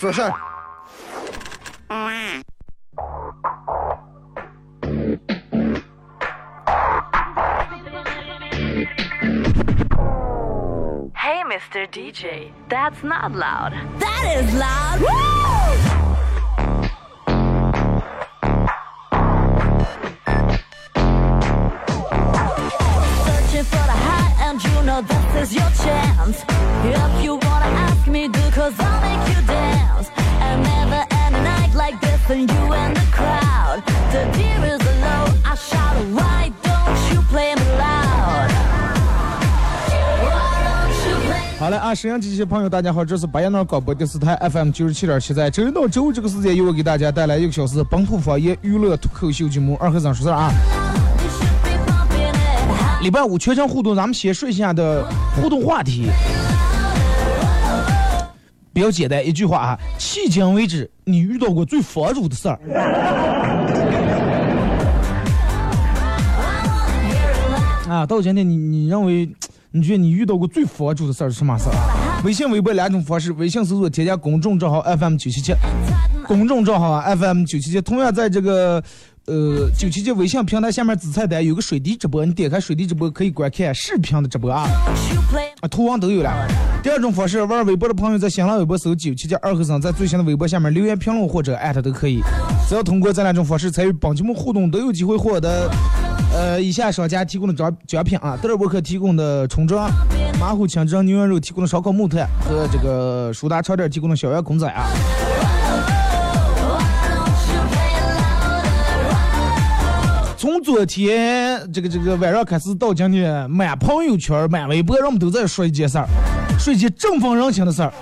for her. Hey, Mr. DJ, that's not loud. That is loud. Woo! Searching for the high, and you know this is your chance. If you wanna ask me, and you and the crowd. The deer is low, I shout, why don't you play me loud? Why don't you play 好嘞啊，沈阳机器朋友，大家好，这是白彦淖广播电视台 FM 九十七点七，在周一到周五这个时间，由我给大家带来一个小时本土方言娱乐脱口秀节目《二和尚说事儿》啊。礼拜五全程互动，咱们先说一下的互动话题，比较简单，一句话啊，迄今为止你遇到过最佛主的事儿？啊，到今天你你认为，你觉得你遇到过最佛主的事儿是什么事儿？微信、微博两种方式，微信搜索添加公众账号 FM 九七七，公众账号啊 FM 九七七，同样在这个呃九七七微信平台下面子菜单有个水滴直播，你点开水滴直播可以观看视频的直播啊。啊，图文都有了。第二种方式，玩微博的朋友在新浪微博搜九七七二和尚，在最新的微博下面留言评论或者艾特都可以。只要通过这两种方式参与本节目互动，都有机会获得呃以下商家提供的奖奖品啊：德尔沃克提供的冲装、马虎清蒸牛羊肉提供的烧烤木炭和这个舒达超店提供的小羊公仔啊。昨天这个这个晚上开始到今天，满朋友圈、满微博，人们都在说一件事儿，说一件振奋人心的事儿：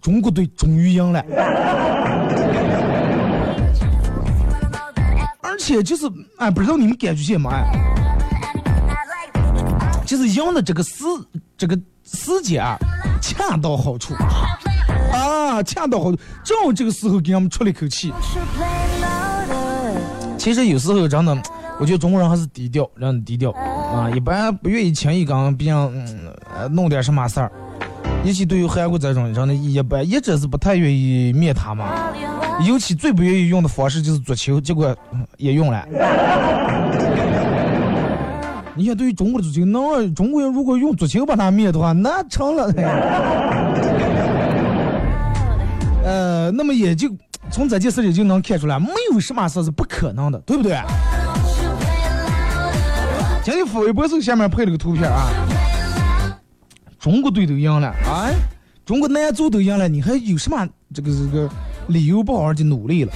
中国队终于赢了。而且就是，哎，不知道你们感觉些嘛？哎，就是赢的这个时这个时间啊，恰到好处啊，恰到好处，正好这个时候给他们出了一口气。其实有时候真的，我觉得中国人还是低调，让人低调啊，一般不愿意轻易跟别人嗯呃弄点什么事儿。尤其对于韩国这种人呢一般，一直是不太愿意灭他嘛。尤其最不愿意用的方式就是足球，结果也用了。你想，对于中国的足球，能中国人如果用足球把他灭的话，那成了。呃，那么也就从这件事里就能看出来，没有什么事是不可能的，对不对？今天发微博时候下面配了个图片啊，中国队都赢了啊，中国男足都赢了，你还有什么这个这个理由不好好的努力了？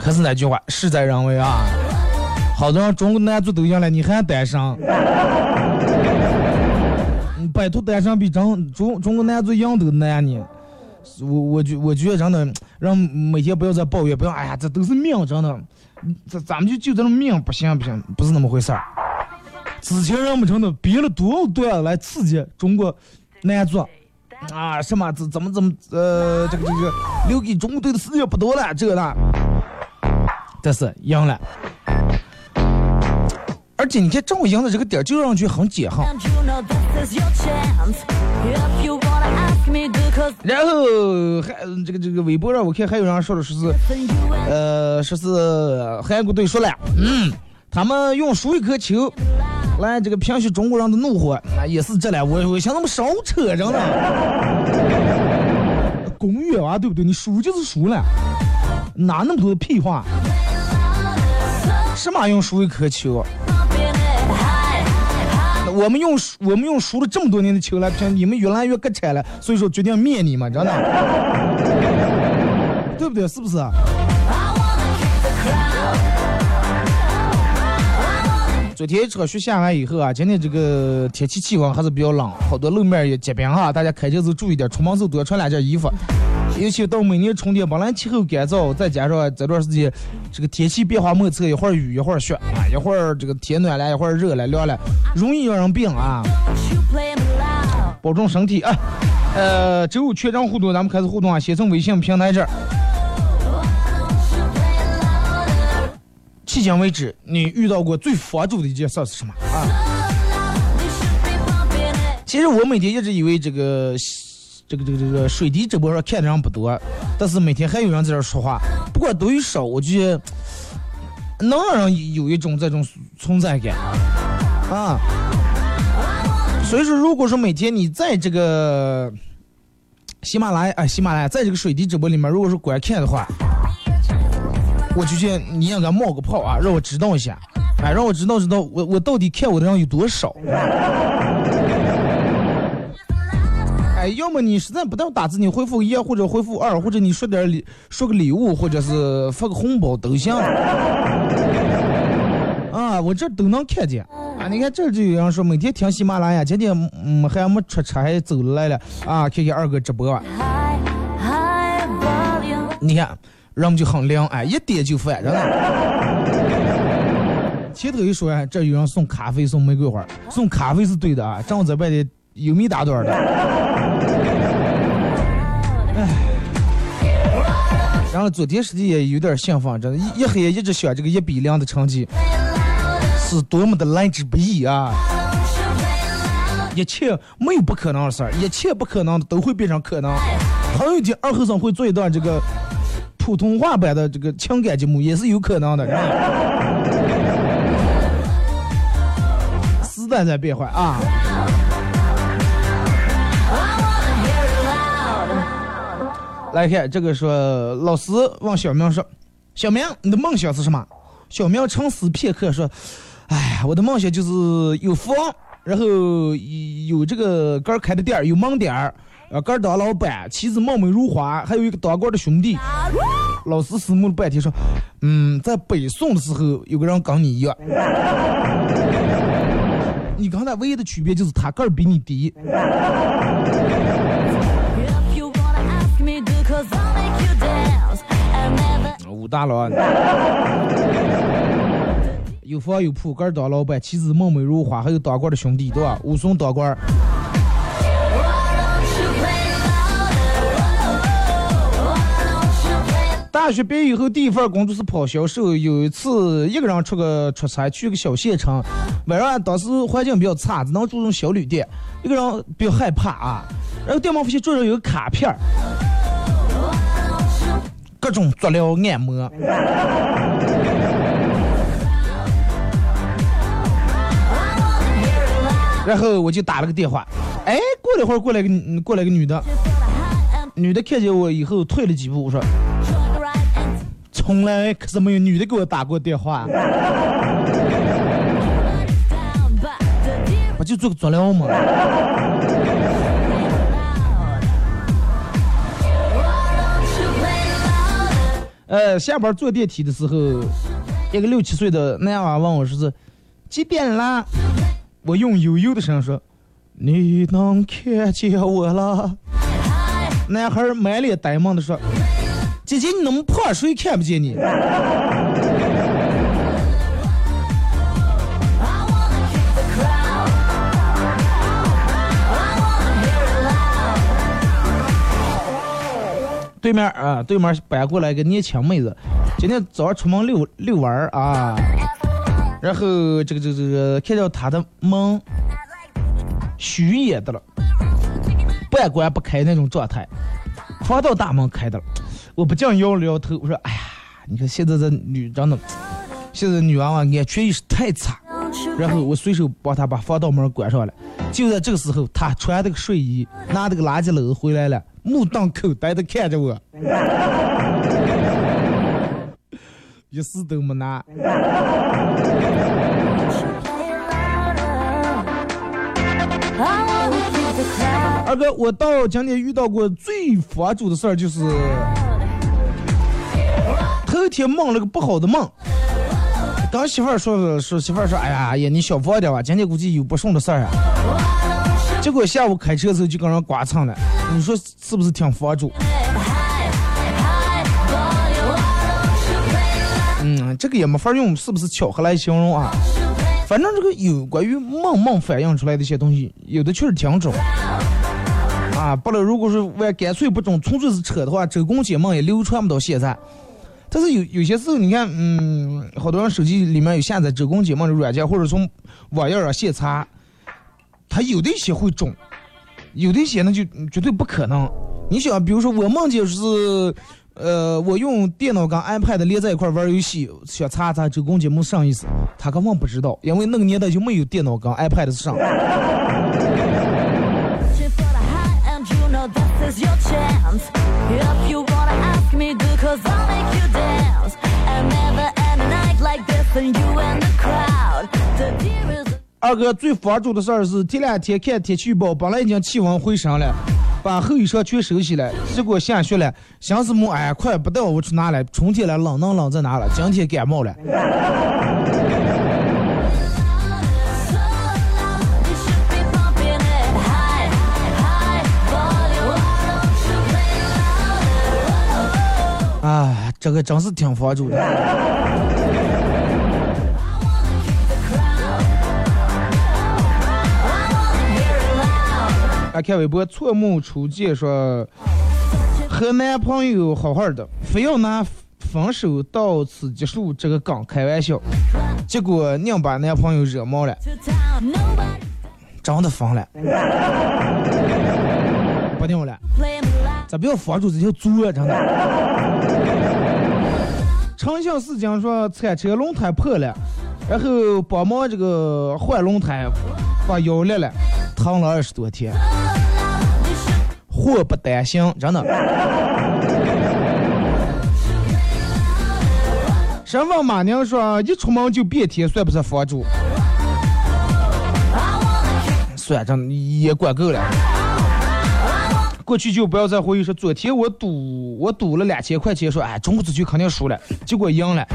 还是那句话，事在人为啊。好多人中国男足都赢了，你还单身？嗯摆脱单身比中中中国男足赢都难呢。我我觉我觉得真的，让每天不要再抱怨，不要哎呀，这都是命，真的，咱咱们就就这种命不行不行，不是那么回事儿。之前人们真的憋了多少段来刺激中国男足啊，什么怎怎么怎么呃这个这个留给中国队的时间不多了，这个呢，但是赢了。而且你看，正好赢的这个点，就让人很解恨。然后还这个这个微博上，我看还有人说的说是呃，说是韩国队输了，嗯，他们用输一颗球来这个平息中国人的怒火，那也是这了。我我想他们少扯着呢。公园啊，对不对？你输就是输了，哪那么多的屁话？什么用输一颗球？我们用我们用输了这么多年的球来拼，你们越来越割产了，所以说决定灭你们，真的，对不对？是不是？昨天一车雪下完以后啊，今天这个天气气温还是比较冷，好多路面也结冰哈，大家开车时候注意点，出门时候多穿两件衣服。尤其到每年春天，本来气候干燥，再加上这段时间这个天气变化莫测，一会儿雨一会儿雪啊，一会儿这个天暖了，一会儿热了凉了，容易让人病啊。保重身体啊！呃，周五全场互动，咱们开始互动啊！先从微信平台这儿。迄今为止，你遇到过最佛主的一件事是什么啊.其实我每天一直以为这个这个这个这个水滴直播上看的人不多，但是每天还有人在这说话，不过多与少，我觉能让人有一种这种存在感啊。所以说，如果说每天你在这个喜马拉雅，哎，喜马拉雅在这个水滴直播里面，如果是观看的话，我就觉得你应该冒个泡啊，让我知道一下，哎，让我知道知道我我到底看我的人有多少。哎，要么你实在不当打字，你回复一或者回复二，或者你说点礼说个礼物，或者是发个红包都行。啊，我这都能看见啊！你看这就有人说每天听喜马拉雅，今天嗯还没出车还走来了啊，看看二哥直播啊。你看人们就很亮，哎，一点就烦，真的。前头一说哎，这有人送咖啡送玫瑰花，送咖啡是对的啊，正在外的有没打盹的。昨天实际也有点兴奋，真的，一黑夜一直想这个一比零的成绩是多么的来之不易啊！一切没有不可能的事儿，一切不可能的都会变成可能。还有一天，二和尚会做一段这个普通话版的这个情感节目，也是有可能的。时代在变换啊！来看这个说，老师问小明说：“小明，你的梦想是什么？”小明沉思片刻说：“哎呀，我的梦想就是有房，然后有这个个儿开的店儿，有门店儿，呃，个儿当老板，妻子貌美如花，还有一个当官的兄弟。”老师思慕了半天说：“嗯，在北宋的时候，有个人跟你一样，你刚才唯一的区别就是他个儿比你低。”大郎，有房有铺，个儿当老板，妻子貌美如花，还有当官的兄弟，对吧？武松当官，大学毕业以后第一份工作是跑销售。有一次一个人出个出差，去个小县城，晚上当时环境比较差，只能住种小旅店。一个人比较害怕啊，然后电门发现桌上有个卡片儿，各种足疗按摩。然后我就打了个电话，哎，过了一会儿过来个嗯过来个女的女的看见我以后退了几步，我说从来可是没有女的给我打过电话 不就做个足疗吗？呃，下班坐电梯的时候，一个六七岁的男娃问我说是几点啦？我用悠悠的声说：“你能看见我了？”男孩满脸呆萌的说：“姐姐，你那么胖，谁看不见你？”对面啊，对面搬过来一个年轻妹子，今天早上出门遛遛弯儿啊，然后这个这个这个看到她的门虚掩的了，半关不开那种状态，防盗大门开的了，我不禁摇了摇头，我说哎呀，你看现在这女真的，现在女娃娃安全意识太差。然后我随手帮她把防盗门关上了。就在这个时候，她穿着个睡衣，拿着个垃圾篓回来了，目瞪口呆的看着我，一丝都没拿。二哥，我到今天遇到过最佛祖的事儿就是，头一天梦了个不好的梦，跟媳妇儿说说媳妇儿说，哎呀呀，你小放点吧，今天估计有不顺的事儿啊。结果下午开车的时候就跟人刮蹭了，你说是不是挺佛主？嗯，这个也没法用是不是巧合来形容啊？反正这个有关于梦梦反映出来的一些东西，有的确实挺准。啊，不了，如果是我干脆不准，纯粹是扯的话，周公解梦也流传不到现在。但是有有些时候，你看，嗯，好多人手机里面有下载周公解梦的软件，或者从网页上现查，他有的些会中，有的些那就绝对不可能。你想，比如说我梦见是，呃，我用电脑跟 iPad 连在一块玩游戏，想查查周公解梦啥意思，他根本不知道，因为那个年代就没有电脑跟 iPad 上。二哥最佛主的事儿是前两天看天气预报，本来已经气温回升了，把后衣裳全收起来，结果下雪了。想什么？哎，快不带我去拿了？春天了，冷能冷在哪了？今天感冒了。啊，这个真是挺佛主的。啊，看微博错目初见说和男朋友好好的，非要拿分手到此结束这个梗开玩笑，结果硬把男朋友惹毛了真的疯了，不定了。咋不要房主这条猪啊？真的。长相四讲说铲车轮胎破了，然后帮忙这个换轮胎，把腰裂了，疼了二十多天，祸不单行，真的。神风马娘说一出门就变天，算不算佛主？算，真也管够了。过去就不要再回忆说昨天我赌我赌了两千块钱，说哎中午出去肯定输了，结果赢了，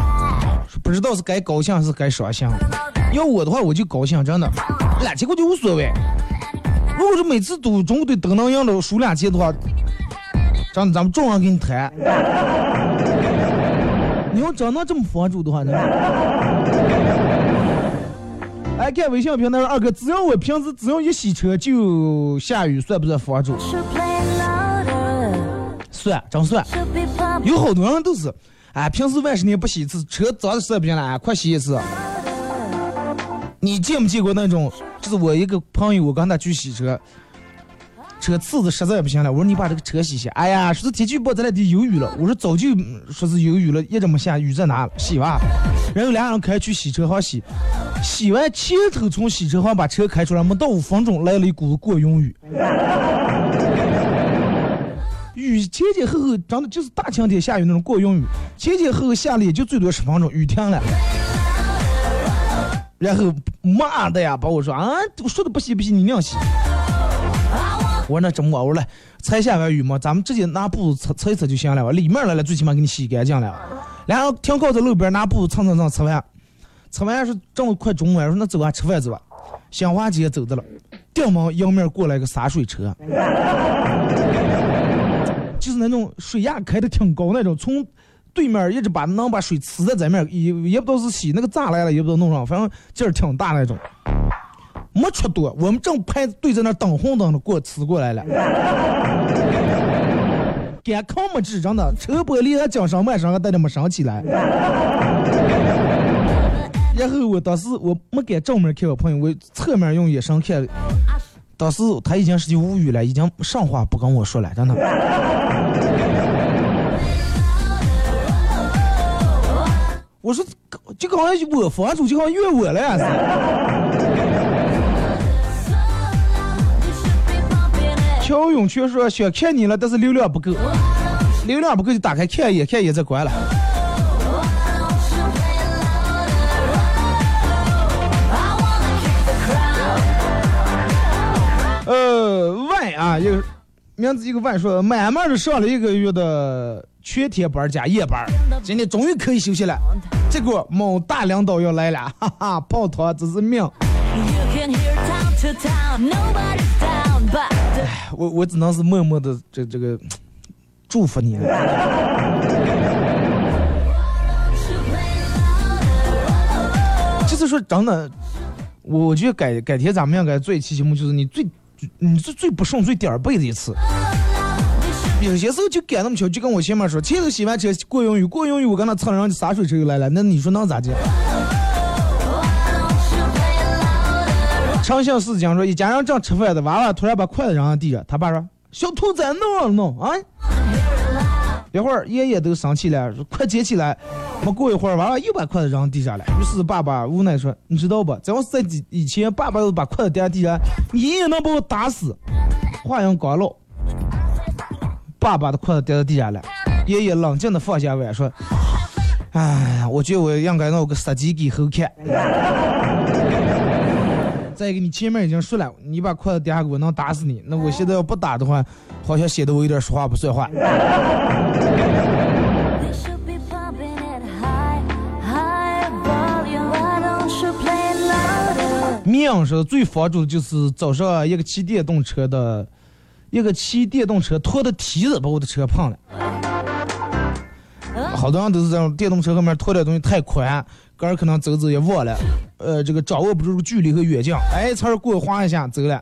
不知道是该高兴还是该伤心。要我的话我就高兴，真的，两千块钱无所谓。如果是每次赌中国队都能赢了，输两千的话，真的咱们众人给你谈。你要真能这么防住的话，呢？来，看微信平台二哥，只要我平时只要一洗车就下雨，算不算防住？算，真算。有好多人都是，哎，平时万十年不洗一次车，脏的实在不行了，快洗一次。你见没见过那种？就是我一个朋友，我跟他去洗车，车刺子实在不行了，我说你把这个车洗洗。哎呀，说是天气预报咱俩得有雨了，我说早就说是有雨了，一直没下，雨在哪？洗吧。然后俩人开去洗车行洗，洗完前头从洗车行把车开出来，没到五分钟来了一股子过云雨。雨前前后后，真的就是大晴天下雨那种过云雨，前前后后下了也就最多十分钟，雨停了。然后妈的呀，把我说啊，我说的不洗不洗，你那样洗。我那怎么我我说来，才下完雨嘛，咱们直接拿布擦擦一擦就行了吧，里面来了最起码给你洗干净了。然后停靠在路边拿布蹭蹭蹭吃完，吃完是正午快中午，我说那走啊，吃饭走吧。新华街走的了，顶门迎面过来个洒水车。就是那种水压开的挺高那种，从对面一直把能把水呲在咱面，也也不知道是洗那个咋来了，也不知道弄上，反正劲儿挺大那种。没出多，我们正排队在那等红灯的过呲过来了，赶扛没治，真的车玻璃还讲上半身还带着没升起来。然后我当时我没敢正面看我朋友，我侧面用眼神看。当时他已经是就无语了，已经上话不跟我说了，真的。我说，就好像我房主就好像怨我了呀乔永却说想看你了，但是流量不够，流量不够就打开看一眼，看一眼再关了。呃，万啊，一个名字一个万说，慢慢的上了一个月的全天班加夜班，今天终于可以休息了。结果某大领导要来了，哈哈，泡汤这是命。You can hear town to town, 我我只能是默默的这这个祝福你了。就是说，真的，我我觉得改改天咱们要改做一期节目，就是你最你是最不顺最点儿背的一次。有些时候就赶那么巧，就跟我前面说，前头洗完车过用雨，过用雨我跟他蹭上去洒水车又来了，那你说能咋的？长相思讲说，一家人正吃饭的，娃娃突然把筷子扔在地上，他爸说：“小兔崽弄啊弄啊！”一会儿爷爷都生气了，说：“快捡起来！”没过一会儿，娃娃又把筷子扔地上了。于是爸爸无奈说：“你知道不？在我在以前，爸爸都把筷子掉地上，爷爷能把我打死。”话音刚落，爸爸的筷子掉到地上了。爷爷冷静的放下碗说：“哎，我觉得我应该弄个杀鸡给猴看。”再一个，你前面已经说了，你把筷子掉下给我能打死你。那我现在要不打的话，好像显得我有点说话不算话。命是最防住的就是早上一个骑电动车的，一个骑电动车拖的梯子把我的车碰了。好多人都是这种电动车后面拖的东西太宽，个儿可能走走也忘了，呃，这个掌握不住距离和远近，哎，词儿过划一下走了。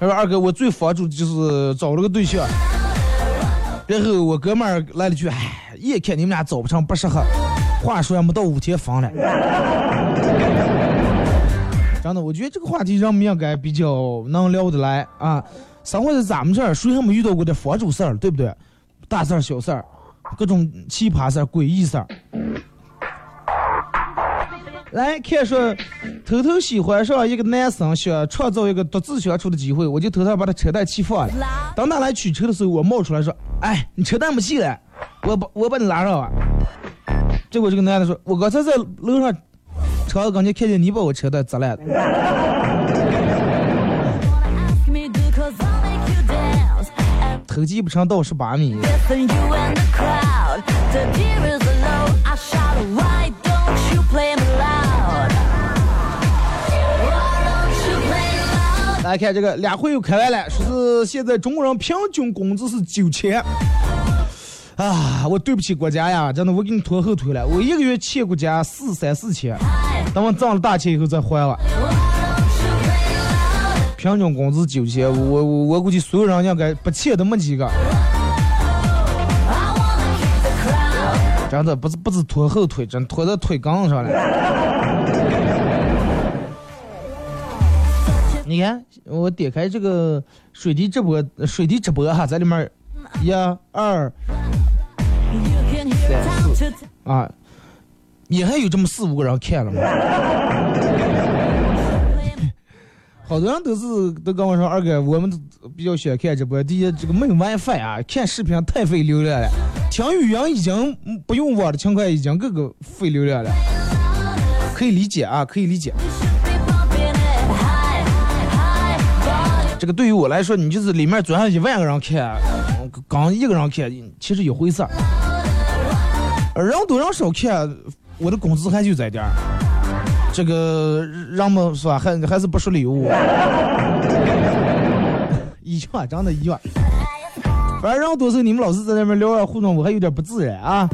他说二哥，我最防住就是找了个对象，然后我哥们儿来了句，哎，眼看你们俩找不成，不适合。话说还没到五天房了。真的，我觉得这个话题让我们应该比较能聊得来啊。生活在咱们这儿，谁还没遇到过这房主事儿，对不对？大事儿、小事儿，各种奇葩事儿、诡异事儿。来看说，偷偷喜欢上一个男生，想创造一个独自相处的机会，我就偷偷把他车带气放了。等他来取车的时候，我冒出来说：“哎，你车带没气了，我把我把你拉上啊。”结果这个男的说：“我刚才在楼上刚，刚才看见你把我车的砸烂。投机不成到十八米。来看这个，两会又开完了，说是现在中国人平均工资是九千。啊，我对不起国家呀，真的，我给你拖后腿了。我一个月欠国家四三四千。等我挣了大钱以后再还吧。平均工资九千，我我我估计所有人应该不欠的没几个。真的不是不是拖后腿，真拖到腿杠上了。你看，我点开这个水滴直播，水滴直播哈，在里面一二 to town. 啊，也还有这么四五个人看了吗？好多人都是都跟我说，二哥，我们比较喜欢看直播。第一，这个没 WiFi 啊，看视频太费流量了。听语音已经不用网的情况，已经各个费流量了。可以理解啊，可以理解。这个对于我来说，你就是里面转上一万个人看，刚一个人看，其实一回事儿。人多人少看，我的工资还就在点儿。这个人们是吧，还还是不收礼物，一样，真的一样。反正人多时候你们老是在那边聊啊互动，我还有点不自然啊。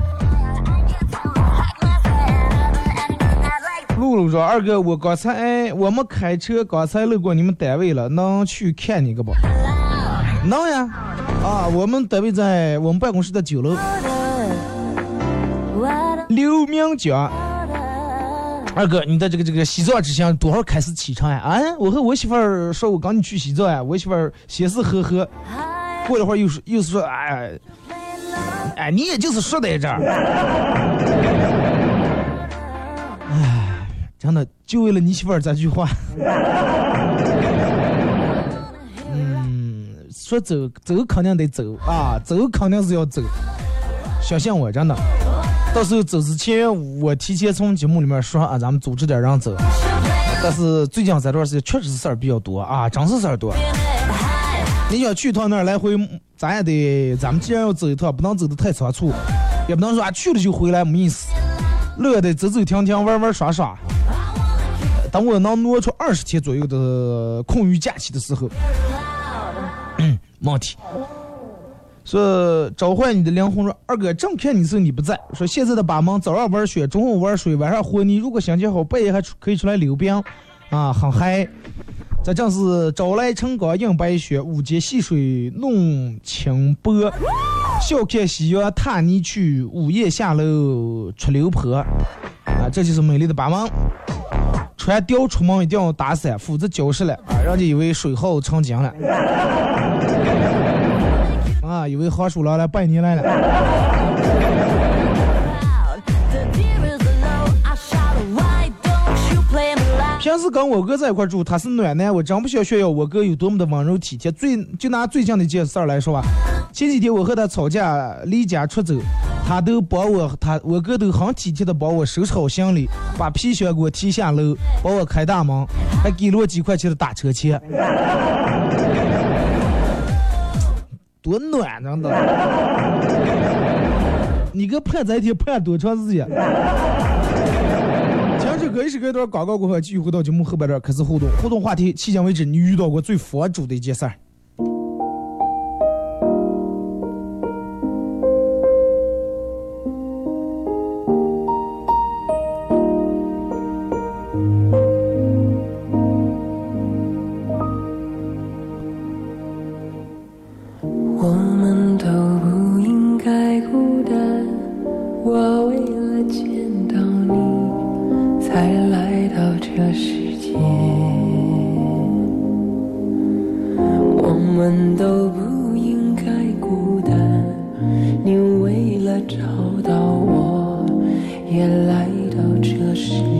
露露说：“二哥，我刚才我们开车刚才路过你们单位了，能去看你个不？能呀，啊，我们单位在我们办公室的九楼，刘明江。二哥，你的这个这个洗澡之前多少开始启程呀？啊，我和我媳妇儿说我赶紧去洗澡呀，我媳妇儿先是呵呵，过了会儿又是又是说，哎哎，你也就是说在这儿。哎，真的就为了你媳妇儿这句话。嗯，说走走肯定得走啊，走肯定是要走，相信我，真的。到时候走之前，我提前从节目里面说啊，咱们组织点人走。但是最近这段时间确实事儿比较多啊，真是事儿多。你想去一趟那儿来回，咱也得，咱们既然要走一趟，不能走的太仓促，也不能说啊去了就回来没意思，乐得走走停停，玩玩耍耍。等我能挪出二十天左右的空余假期的时候，嗯，没问题。说召唤你的灵魂说二哥正看你时你不在，说现在的八门早上玩雪，中午玩水，晚上和泥。如果心情好，半夜还出可以出来溜冰，啊，很嗨。这正是朝来晨光映白雪，午间细水弄清波。笑看夕阳踏泥去，午夜下楼出流坡。啊，这就是美丽的八门。穿貂出门一定要打伞，否则浇湿了啊，人家以为水耗成精了。以为黄鼠狼来拜年来了。平时跟我哥在一块住，他是暖男，我真不想炫耀我哥有多么的温柔体贴。最就拿最近的一件事儿来说吧，前几天我和他吵架，离家出走，他都帮我，他我哥都很体贴的帮我收拾好行李，把皮箱给我提下楼，帮我开大门，还给了我几块钱的打车钱，多暖真的！你个盼这一天盼多长时间？歌一首歌一段广告过后，继续回到节目后半段开始互动。互动话题：迄今为止你遇到过最佛主的一件事儿。天我们都不应该孤单你为了找到我也来到这世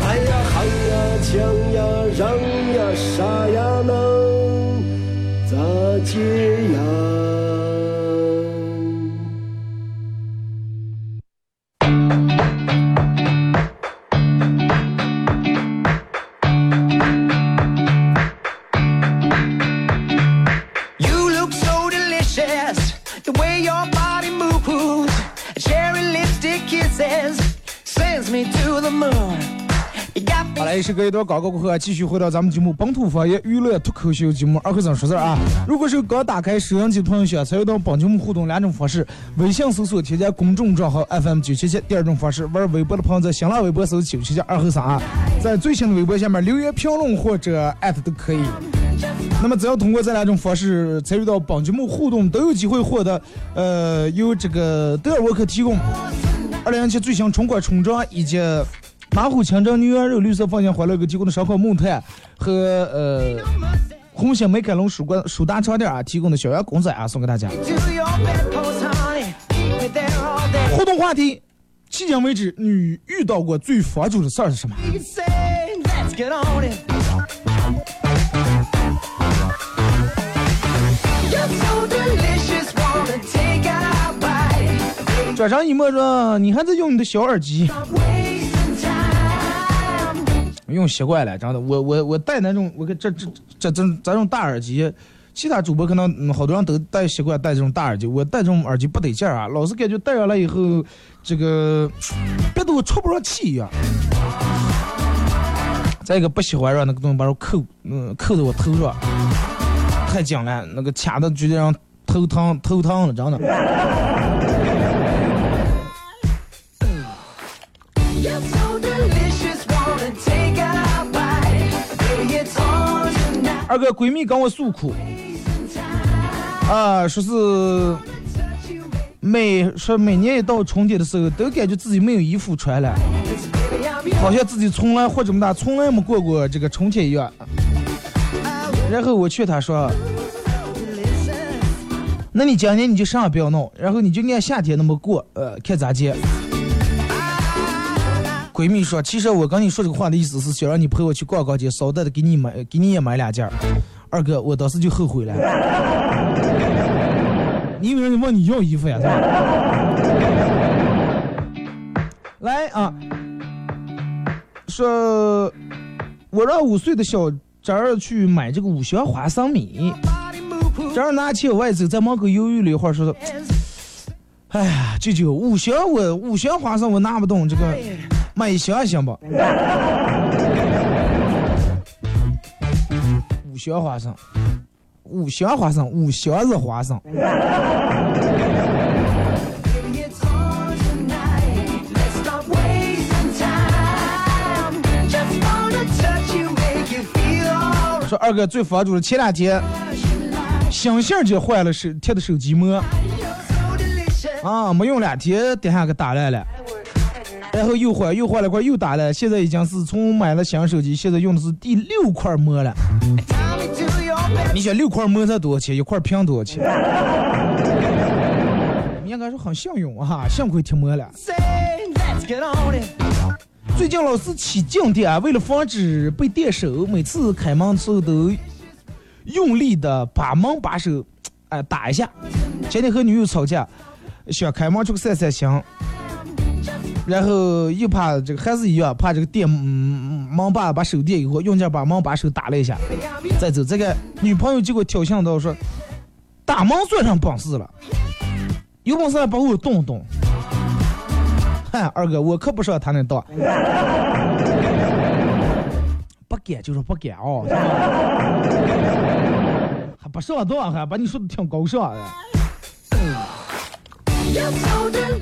哎呀喊呀抢呀嚷呀啥呀能咋接呀？好嘞，是隔一段广告过后啊，继续回到咱们节目本土方言娱乐脱口秀节目二和尚说事儿啊。如果是刚打开收音机的朋友，想参与到本节目互动两种方式：微信搜索添加公众账号 FM 九七七；第二种方式，玩微博的朋友在新浪微博搜九七七二和尚，在最新的微博下面留言评论或者艾特都可以。那么只要通过这两种方式参与到本节目互动，都有机会获得呃由这个德尔沃克提供二零一七最新春款春装以及。马虎清蒸牛羊肉，绿色放心欢乐哥提供的烧烤木炭和呃红星美凯龙舒冠舒达床垫啊提供的小羊公仔啊送给大家。互动话题：迄今为止你遇到过最佛祖的事儿是什么？转上一莫说，你还在用你的小耳机？用习惯了，真的，我我我戴那种，我这这这这这种大耳机，其他主播可能好多人都戴习惯戴这种大耳机，我戴这种耳机不得劲儿啊，老是感觉戴上来以后，这个憋得我出不上气一样。再一个不喜欢让那个东西把我扣，嗯，扣在我头上，太紧了，那个卡的直接让头疼头疼了，真的。二个闺蜜跟我诉苦，啊，说是每说每年一到春天的时候，都感觉自己没有衣服穿了，好像自己从来活这么大，从来没过过这个春天一样。然后我劝她说：“那你今年你就啥也不要弄，然后你就按夏天那么过，呃，看咋接。”闺蜜说：“其实我跟你说这个话的意思是想让你陪我去逛逛街，捎带的给你买，给你也买两件。”二哥，我当时就后悔了。你以为人问你要衣服呀？来啊，说，我让五岁的小侄儿去买这个五香花生米，侄儿拿起我走，在门口犹豫了一会儿，说：“哎呀，舅舅，五香我五香花生我拿不动，这个。”买一箱行不？五箱花生，五箱花生，五箱子花生。说二哥最房主的前两天，星星就坏了手贴的手机膜，啊，没用两天，电下给打烂了。然后又换又换了块又打了，现在已经是从买了新手机，现在用的是第六块膜了。你想六块膜才多少钱？一块屏多少钱？应该说很幸运啊，幸亏贴膜了。最近老是起静电，为了防止被电手，每次开门的时候都用力的把门把手哎打一下。今天和女友吵架，想开门出去散散心。然后又怕这个还是一样，怕这个电门把把手电以后，用劲把门把手打了一下，再走。这个女朋友结果挑衅到说：“打门算上本事了，有本事把我动动。”嗨，二哥，我可不上他那当，不敢就是不敢哦，还不上当，还把你说的挺高尚的。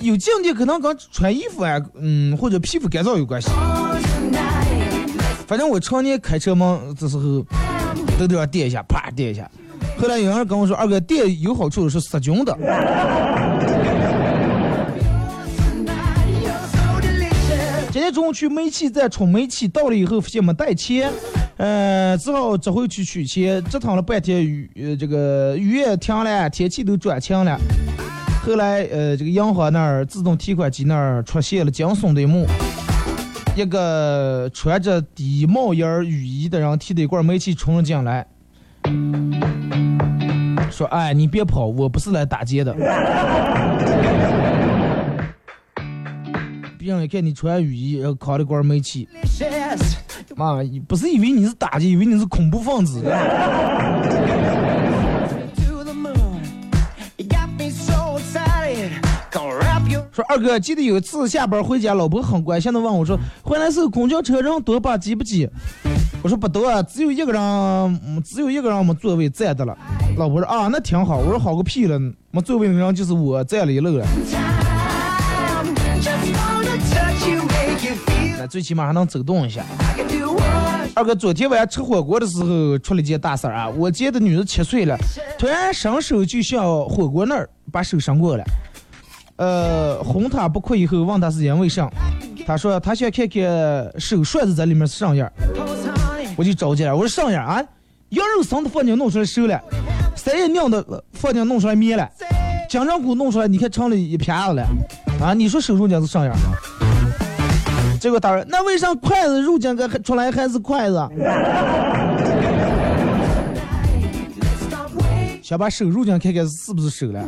有静电可能跟穿衣服啊，嗯，或者皮肤干燥有关系。反正我常年开车嘛，这时候都得要电一下，啪电一下。后来有人跟我说，二哥电有好处是杀菌的。今天中午去煤气站充煤气，到了以后发现没带钱，呃，只好折回去取钱，折腾了半天雨，呃，这个雨也停了，天气都转晴了。后来，呃，这个银行那儿自动提款机那儿出现了惊悚的一幕，一个穿着低帽檐雨衣的人提着一罐煤气冲了进来，说：“哎，你别跑，我不是来打劫的。”别人一看你穿雨衣，然后扛了罐煤气，妈，不是以为你是打劫，以为你是恐怖分子。说二哥，记得有一次下班回家，老婆很关心的问我说：“回来时公交车人多吧，挤不挤？”我说不多，啊，只有一个人，只有一个人没座位占的了。老婆说啊，那挺好。我说好个屁了，没座位的人就是我占了一路了。那最起码还能走动一下。二哥，昨天晚上吃火锅的时候出了件大事儿啊！我接的女的七岁了，突然伸手就向火锅那儿把手伸过来，呃，哄他不哭以后问他是因为啥，他说他想看看手涮子在里面是啥样，我就着急了，我说啥样啊？羊肉臊子放进弄出来熟了，三叶酿的放进弄出来面了，姜肠骨弄出来你看成了一片子了，啊，你说手中间是啥样？结果他说：“那为啥筷子肉酱个出来还是筷子？想把手肉酱看看是不是手了？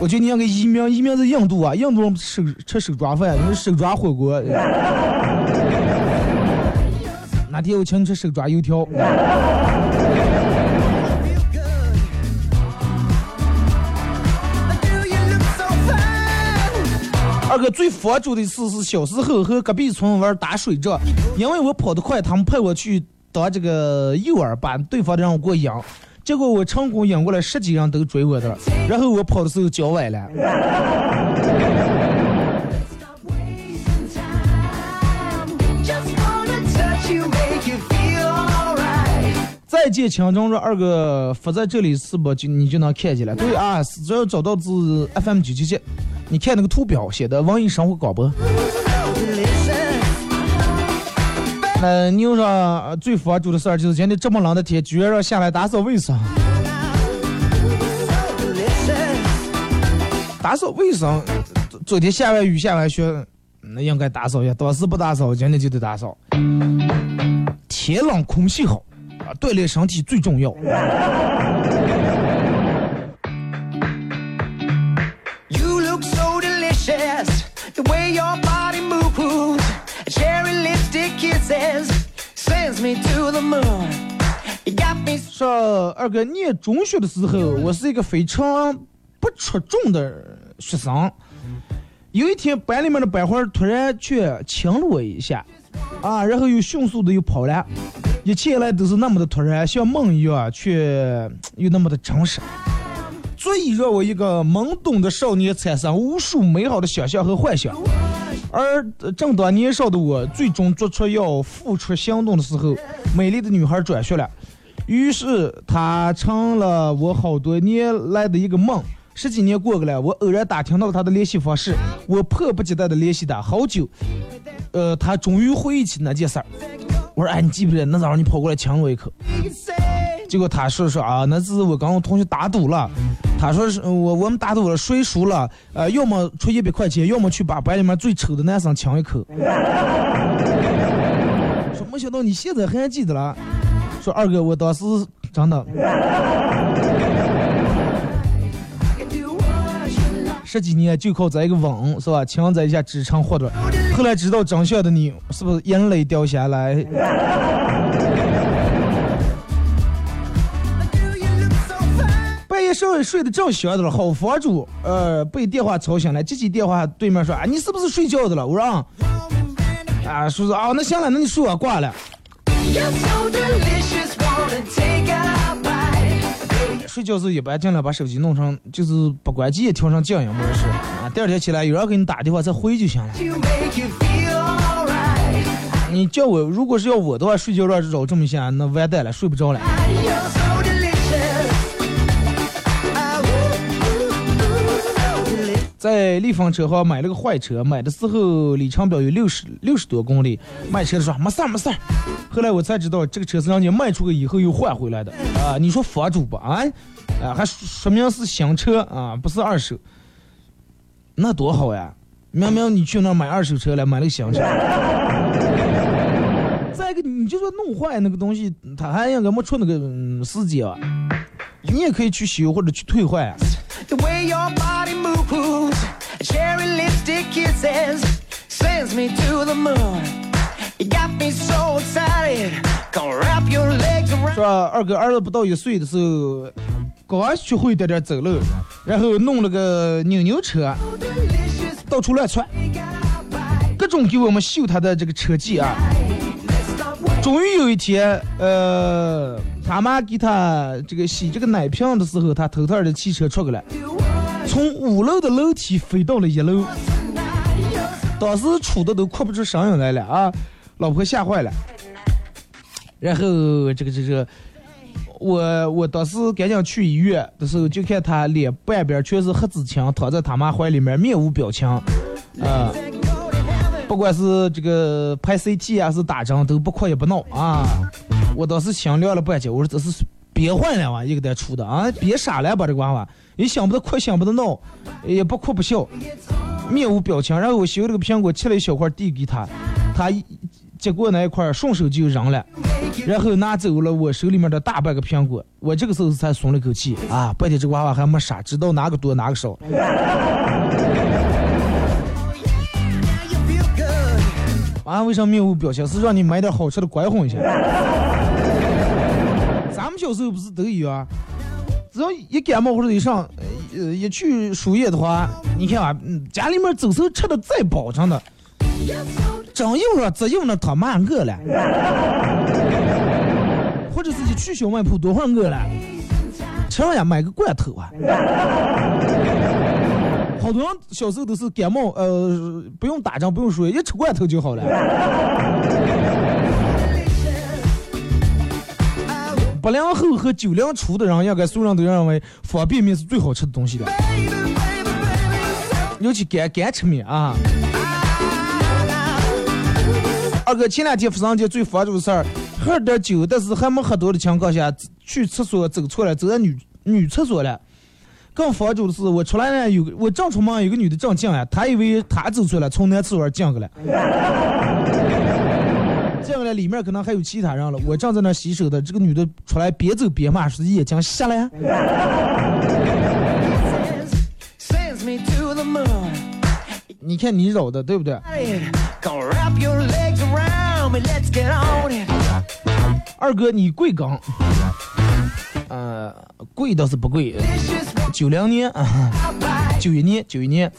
我觉得你要个移民，移民在印度啊，印度人手吃手抓饭，你手抓火锅。哪天我请你吃手抓油条。”二哥最佛主的事是小时候和隔壁村玩打水仗，因为我跑得快，他们派我去当这个诱饵，把对方的人给我引，结果我成功引过来十几人都追我的，然后我跑的时候脚崴了。再见，青中说二哥发在这里是不就你就能看见了？对啊，只要找到是 FM 九七七。你看那个图标写的“网易生活广播”。那牛上最佛主的事儿就是今天这么冷的天，居然让下来打扫卫生。打扫卫生，昨天下完雨下完雪，那应该打扫一下。当时不打扫，今天就得打扫。天冷空气好啊，锻炼身体最重要。说二哥念中学的时候，我是一个非常不出众的学生。有一天，班里面的班花突然却亲了我一下，啊，然后又迅速的又跑了。一切来都是那么的突然，像梦一样，却又那么的真实，足以让我一个懵懂的少年产生无数美好的想象和幻想。而正当年少的我最终做出要付出行动的时候，美丽的女孩转学了，于是她成了我好多年来的一个梦。十几年过去了，我偶然打听到她的联系方式，我迫不及待的联系她，好久，呃，她终于回忆起那件事儿。我说，哎，你记不记得那早上你跑过来亲我一口？结果他说说啊，那是我跟我同学打赌了。他说是我我们打赌了，谁输了，呃，要么出一百块钱，要么去把班里面最丑的男生亲一口。说没想到你现在还记得了。说二哥，我当时真的十几年就靠这一个吻是吧？亲在一下支撑活的。后来知道真相的你，是不是眼泪掉下来？夜稍微睡得正香的了，好房主，呃，被电话吵醒了，接起电话，对面说啊，你是不是睡觉的了？我说啊，啊，叔叔啊，那行了，那你睡吧，挂了。睡觉时候一般尽量把手机弄成就是不关机，调成静音模式啊。第二天起来有人给你打电话再回就行了。你叫我，如果是要我的话，睡觉让扰这么一下，那完蛋了，睡不着了。在立方车行买了个坏车，买的时候里程表有六十六十多公里，卖车的说没事儿没事儿。后来我才知道这个车是让你卖出去以后又换回来的啊！你说房主吧啊啊，还说明是新车啊，不是二手，那多好呀！明明你去那买二手车了，买了个新车。再一个，你就说弄坏那个东西，他还应该没出那个、嗯、时间啊，你也可以去修或者去退换啊。the way your body moves, cherry lipstick kisses, sends me to the moon. You got me so excited. Come wrap your legs around. 是吧？二哥儿子不到一岁的时候，刚学会点点走路，然后弄了个扭扭车，到处乱窜，各种给我们秀他的这个车技啊。终于有一天，呃，他妈给他这个洗这个奶瓶的时候，他偷偷的骑车出去了，从五楼的楼梯飞到了一楼，当时杵的都哭不出声音来了啊！老婆吓坏了，然后这个这个。我我当时赶紧去医院的时候，就看他脸半边全是黑紫青，躺在他妈怀里面，面无表情，啊、不管是这个拍 CT 啊，是打针，都不哭也不闹啊。我当时心凉了半截，我说这是憋坏了哇，一个得出的啊，憋傻了吧这个娃娃，也想不得哭，想不得闹，也不哭不笑，面无表情。然后我修了个苹果，切了一小块递给他，他接过那一块，顺手就扔了。然后拿走了我手里面的大半个苹果，我这个时候才松了口气啊！半天这个娃娃还没傻，知道哪个多哪个少。啊，为啥面无表情？是让你买点好吃的乖哄一下。咱们小时候不是都有啊？只要一感冒或者一上，呃，一去输液的话，你看啊，嗯，家里面走时候吃的再饱，真的，真有了，只有那他妈饿了，或者是一去小卖铺多会儿饿了，吃上呀买个罐头啊。好多人小时候都是感冒，呃，不用打针，不用输液，一吃罐头就好了。八零后和九零初的人，应该所有人都认为方便面是最好吃的东西了，尤其干干吃面啊。二哥，前两天发生一件最烦的事儿，喝点酒，但是还没喝多的情况下，去厕所走错了，走在女女厕所了。更佛主的是，我出来呢，有个我正出门，有个女的正进来，她以为她走错了，从那厕所进去了。进来里面可能还有其他人了，我正在那洗手的，这个女的出来边走边骂，说眼睛瞎了.你看你扰的，对不对.二哥，你贵庚？呃，贵倒是不贵，九零年，啊 九一年，九一年。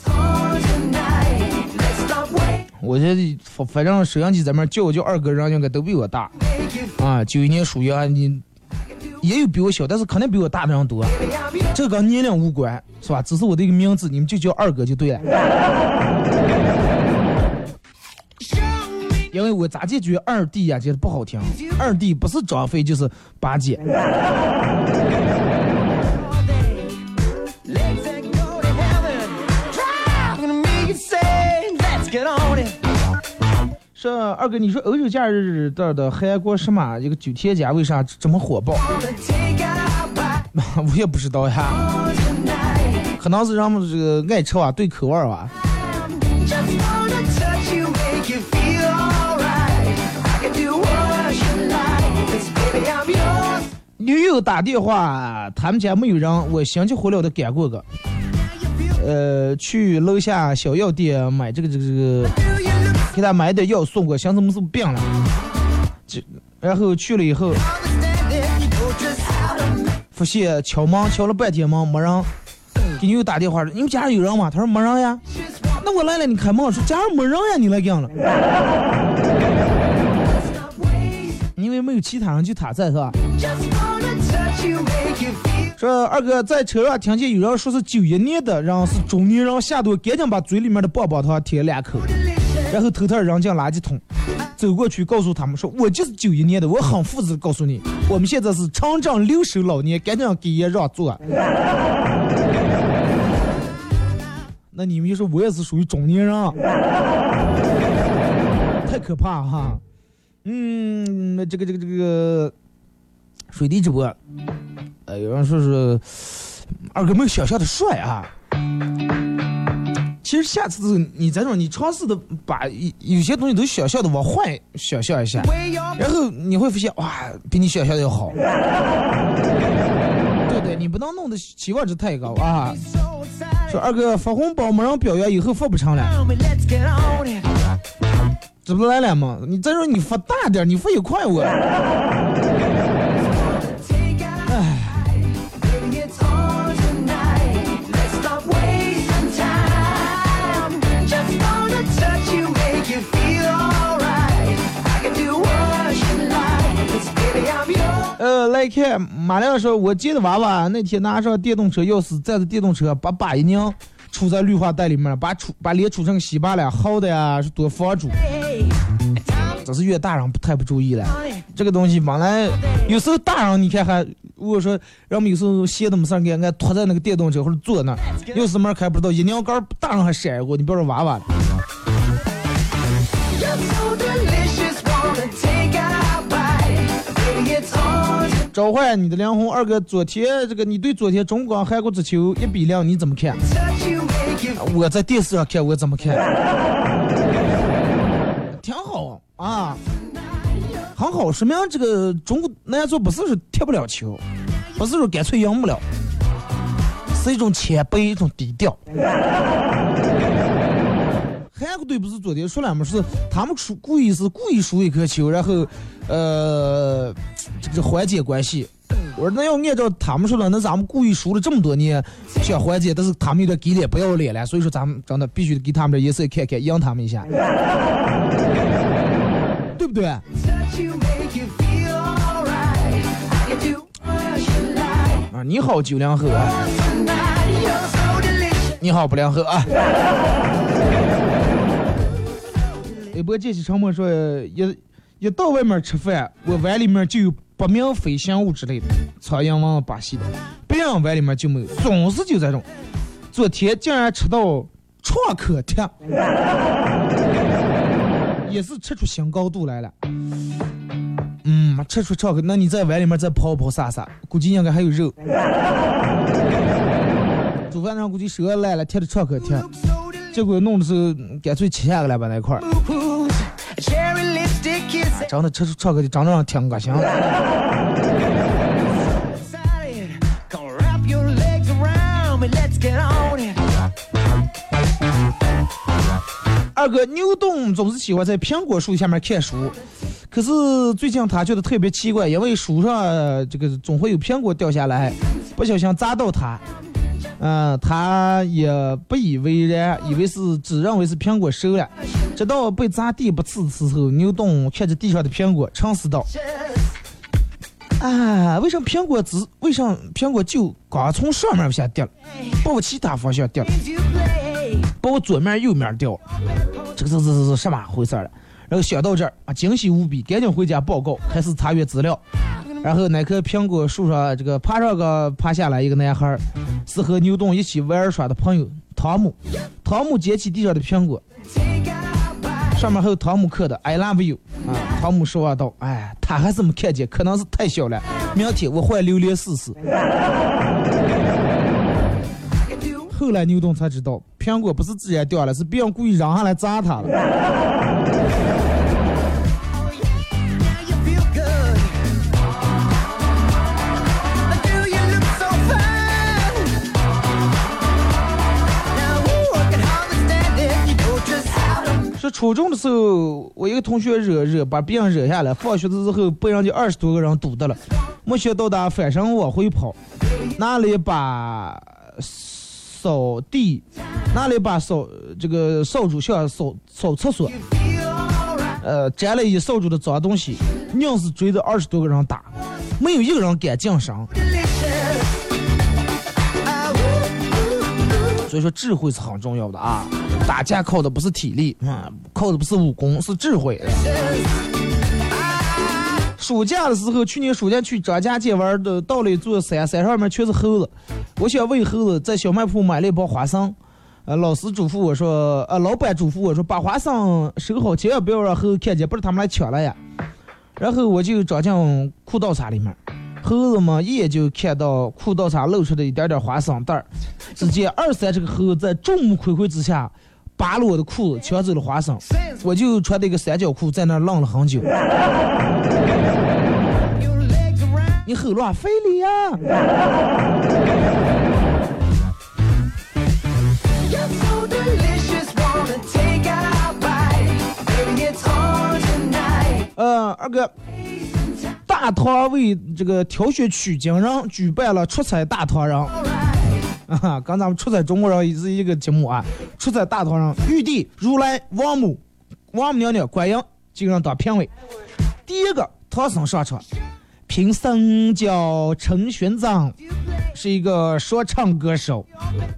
我这反正摄像机在那叫我叫二哥，人应该都比我大啊。九一年属羊，你也有比我小，但是肯定比我大的人多。这跟年龄无关，是吧？只是我的一个名字，你们就叫二哥就对了。因为我咋就觉得二弟呀、觉得不好听，二弟不是张飞就是八戒。是二哥，你说欧洲假日这儿的韩国什么一个九天假为啥这么火爆？我也不知道呀，可能是人们这个爱吃啊，对口味儿女友打电话，他们家没有人，我心急火燎的赶过去。呃，去楼下小药店买这个这个这个，给他买点药送过，寻思我们是病了？这然后去了以后，发现敲门敲了半天门没人，给女友打电话说，你们家有人吗？他说没人呀。那我来了，你开门。说家上没人呀，你来干了。因为没有其他人，就他在是吧？说二哥在车上听见有人说是九一年的，然后是中年人下毒，赶紧把嘴里面的棒棒糖舔两口。然后偷偷扔进垃圾桶，走过去告诉他们说：“我就是九一年的，我很负责告诉你，我们现在是城镇留守老年，赶紧给爷让座。”那你们就说我也是属于中年人，太可怕哈。嗯，那这个这个这个水滴直播，呃，有人说是二哥没有想象的帅啊。其实下次你这种你尝试的把有些东西都想象的往坏想象一下，然后你会发现哇，比你想象的要好。对对，你不能弄的期望值太高啊。说二哥发红包没人表扬，以后发不成了，这不来了吗？你再说你发大点，你发也快我。哎呃，来看马亮说，我接的娃娃那天拿上电动车钥匙，载着电动车把把一拧，杵在绿化带里面，把杵把脸杵成稀巴烂，好的呀，是多房主。这是越大人不太不注意了。这个东西本来有时候大人你看还，如果说让我们有时候闲的没事儿，给俺拖在那个电动车或者坐那儿，钥匙门开不知道，一拧杆儿大人还闪过，你不要说娃娃了。召唤你的灵魂，二哥，昨天这个你对昨天中国韩国足球一比零你怎么看我在电视上看，我怎么看？啊，很好，说明这个中国男足不是说踢不了球，不是说干脆赢不了，是一种谦卑，一种低调。韩国队不是昨天说了吗？是他们输故意是故意输一颗球，然后呃这个缓解关系。我说那要按照他们说的，那咱们故意输了这么多年，想缓解，但是他们有点给脸不要脸了，所以说咱们真的必须给他们点颜色看看，赢他们一下，对不对啊，你好九零后啊，你好不良后啊。微博见习沉默说，一一到外面吃饭，我碗里面就有不明飞行物之类的，苍蝇蚊巴西的，别人碗里面就没有，总是就这种。昨天竟然吃到创可贴，也是吃出新高度来了。嗯，吃出创可，那你在碗里面再泡泡撒撒，估计应该还有肉。煮饭上估计舌烂了，贴的创可贴，结果弄的是干脆切下来吧那块儿，Poo-poos, cherry lipstick kisses. 长得吃出创可的，长得让挺恶心。二哥牛顿总是喜欢在苹果树下面看书，可是最近他觉得特别奇怪，因为树上这个总会有苹果掉下来，不小心砸到他。嗯、他也不以为然，以为是只认为是苹果熟了，直到被砸地不次的时候，牛顿看着地上的苹果，沉思道：“啊，为什么苹果只为什么苹果就刚从上面往下掉了，不往其他方向掉了？”把我左面右面掉了，这个是是是是什么回事了？然后想到这儿啊，惊喜无比，赶紧回家报告，开始查阅资料。然后那棵苹果树上，这个爬上个爬下来一个男孩，是和牛顿一起玩耍的朋友汤姆。汤姆捡起地上的苹果，上面还有汤姆刻的 “I love you” 啊。汤姆说话道：“哎，他还是没看见，可能是太小了。明天我换榴莲试试。”后来牛顿才知道，苹果不是自然掉下来，是别人故意扔下来砸他了。是初中的时候，我一个同学惹惹把别人惹下来，放学的时候被人家二十多个人堵得了，没想到他反身往回跑，拿了一把扫地，拿了一把扫这个扫帚像扫扫厕所，呃，沾了一扫帚的脏东西，硬是追着二十多个人打，没有一个人敢近身。所以说智慧是很重要的啊。打架靠的不是体力啊、靠的不是武功，是智慧。暑假的时候，去年暑假去张家界玩的，到了一座山，山上面全是猴子。我想喂猴子，在小卖铺买了一包花生。呃，老师嘱咐我说，呃，老板嘱咐我说，把花生收好，千万不要让猴子看见，不是他们来抢了呀。然后我就找进裤道衩里面，猴子们一眼就看到裤道衩露出的一点点花生袋儿，只见二三十个猴子在众目睽睽之下扒了我的裤子，抢走了花生，我就穿的一个三角裤在那愣了很久。你吼乱非礼呀.呃，二哥，大唐为这个挑选取经人举办了出彩大唐人。啊，跟咱们出彩中国人是一个节目啊，出彩大唐人，玉帝、如来、王母、王母娘娘、观音几个人当评委。第一个唐僧上场，评僧叫陈玄奘，是一个说唱歌手。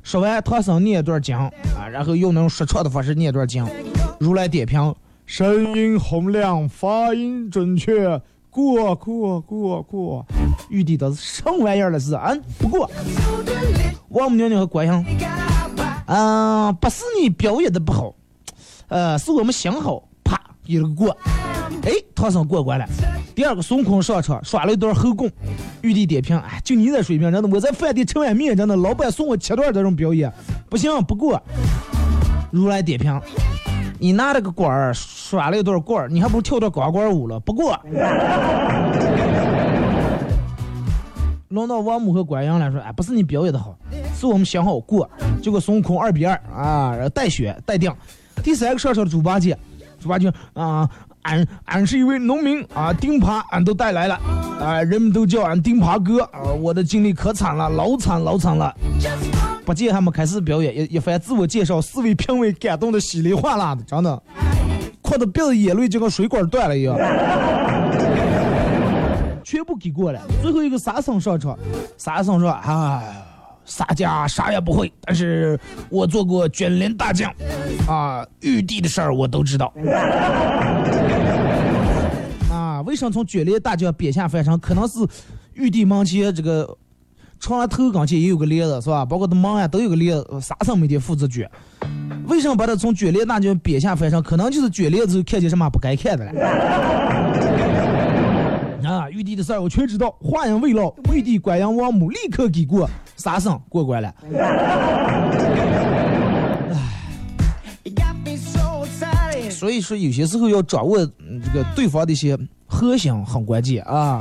说完，唐僧念一段经啊，然后用那种说唱的方式念一段经。如来点评：声音洪亮，发音准确，过过过过。玉帝的什么玩意儿了是？啊，不过。王母娘娘和观音，嗯、不是你表演的不好，呃，是我们想好，一，个过，哎，唐僧过关了。第二个孙悟空上场耍了一段后宫，玉帝点评，哎，就你这水平，真的，我在饭店吃碗面，真的，老板送我七段这种表演，不行，不过。如来点评，你拿了个管儿耍了一段棍儿，你还不如跳段钢管舞了，不过。轮到王母和观音来说，哎，不是你表演的好，是我们想好过。结果孙悟空二比二啊，带血带定。第三个上场的猪八戒，猪八戒啊，俺俺是一位农民啊，钉耙俺都带来了啊，人们都叫俺钉耙哥啊，我的经历可惨了，老惨老惨了。八戒他们开始表演一一番自我介绍，四位评委感动的稀里哗啦的，真的，哭的鼻子眼泪就跟水管断了一样。全部给过了。最后一个沙僧上场，沙僧说：“啊，洒家啥也不会，但是我做过卷帘大将，啊，玉帝的事儿我都知道。”啊，为什么从卷帘大将贬下凡尘？可能是玉帝门前这个床头跟前也有个帘子，是吧？包括他门啊都有个帘子，啥事没得负责卷。为什么把他从卷帘大将贬下凡尘？可能就是卷帘子看见什么不该看的了。啊，玉帝的事儿我全知道。话音未落，玉帝、观音、王母立刻给过沙僧过关了。所以说，有些时候要掌握这个对方的一些核心很关键啊。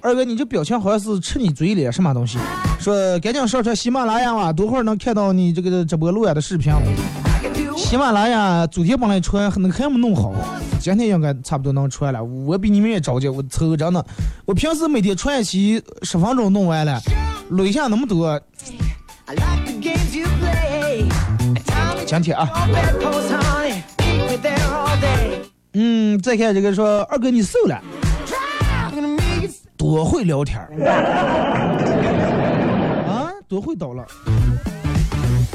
二哥，你这表情好像是吃你嘴里什么东西？说赶紧上传喜马拉雅吧，多会儿能看到你这个直播录下的视频。喜马拉雅昨天本来传，那还没弄好，今天应该差不多能传了。我比你们也着急，我凑真的。我平时每天传一期十分钟弄完了，录一下那么多。今天啊.嗯，再看这个说二哥你瘦了多会聊天儿 啊，多会捣乱。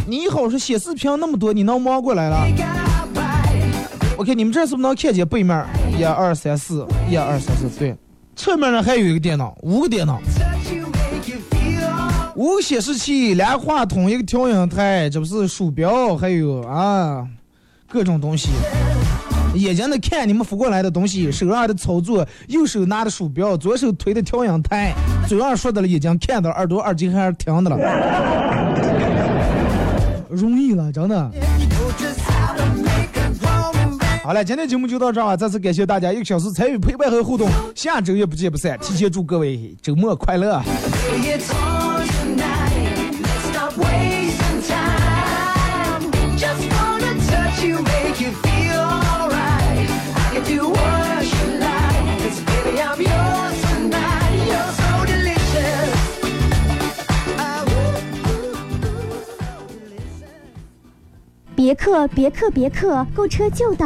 你好是写视频那么多，你能忙过来了？？OK，你们这是不是能看见背面一二三四，一二三四，对，侧面呢还有一个电脑，五个电脑，五个显示器，俩话筒，一个调音台，这不是鼠标，还有啊各种东西。眼睛的看你们扶过来的东西，手上的操作，右手拿的鼠标，左手推的调音台，嘴上说的了，眼睛看到，耳朵耳机还是听的了，容易了，真的。好了，今天节目就到这儿啊！再次感谢大家一个小时参与陪伴和互动，下周也不见不散。提前祝各位周末快乐！别克，别克，别克，购车就到。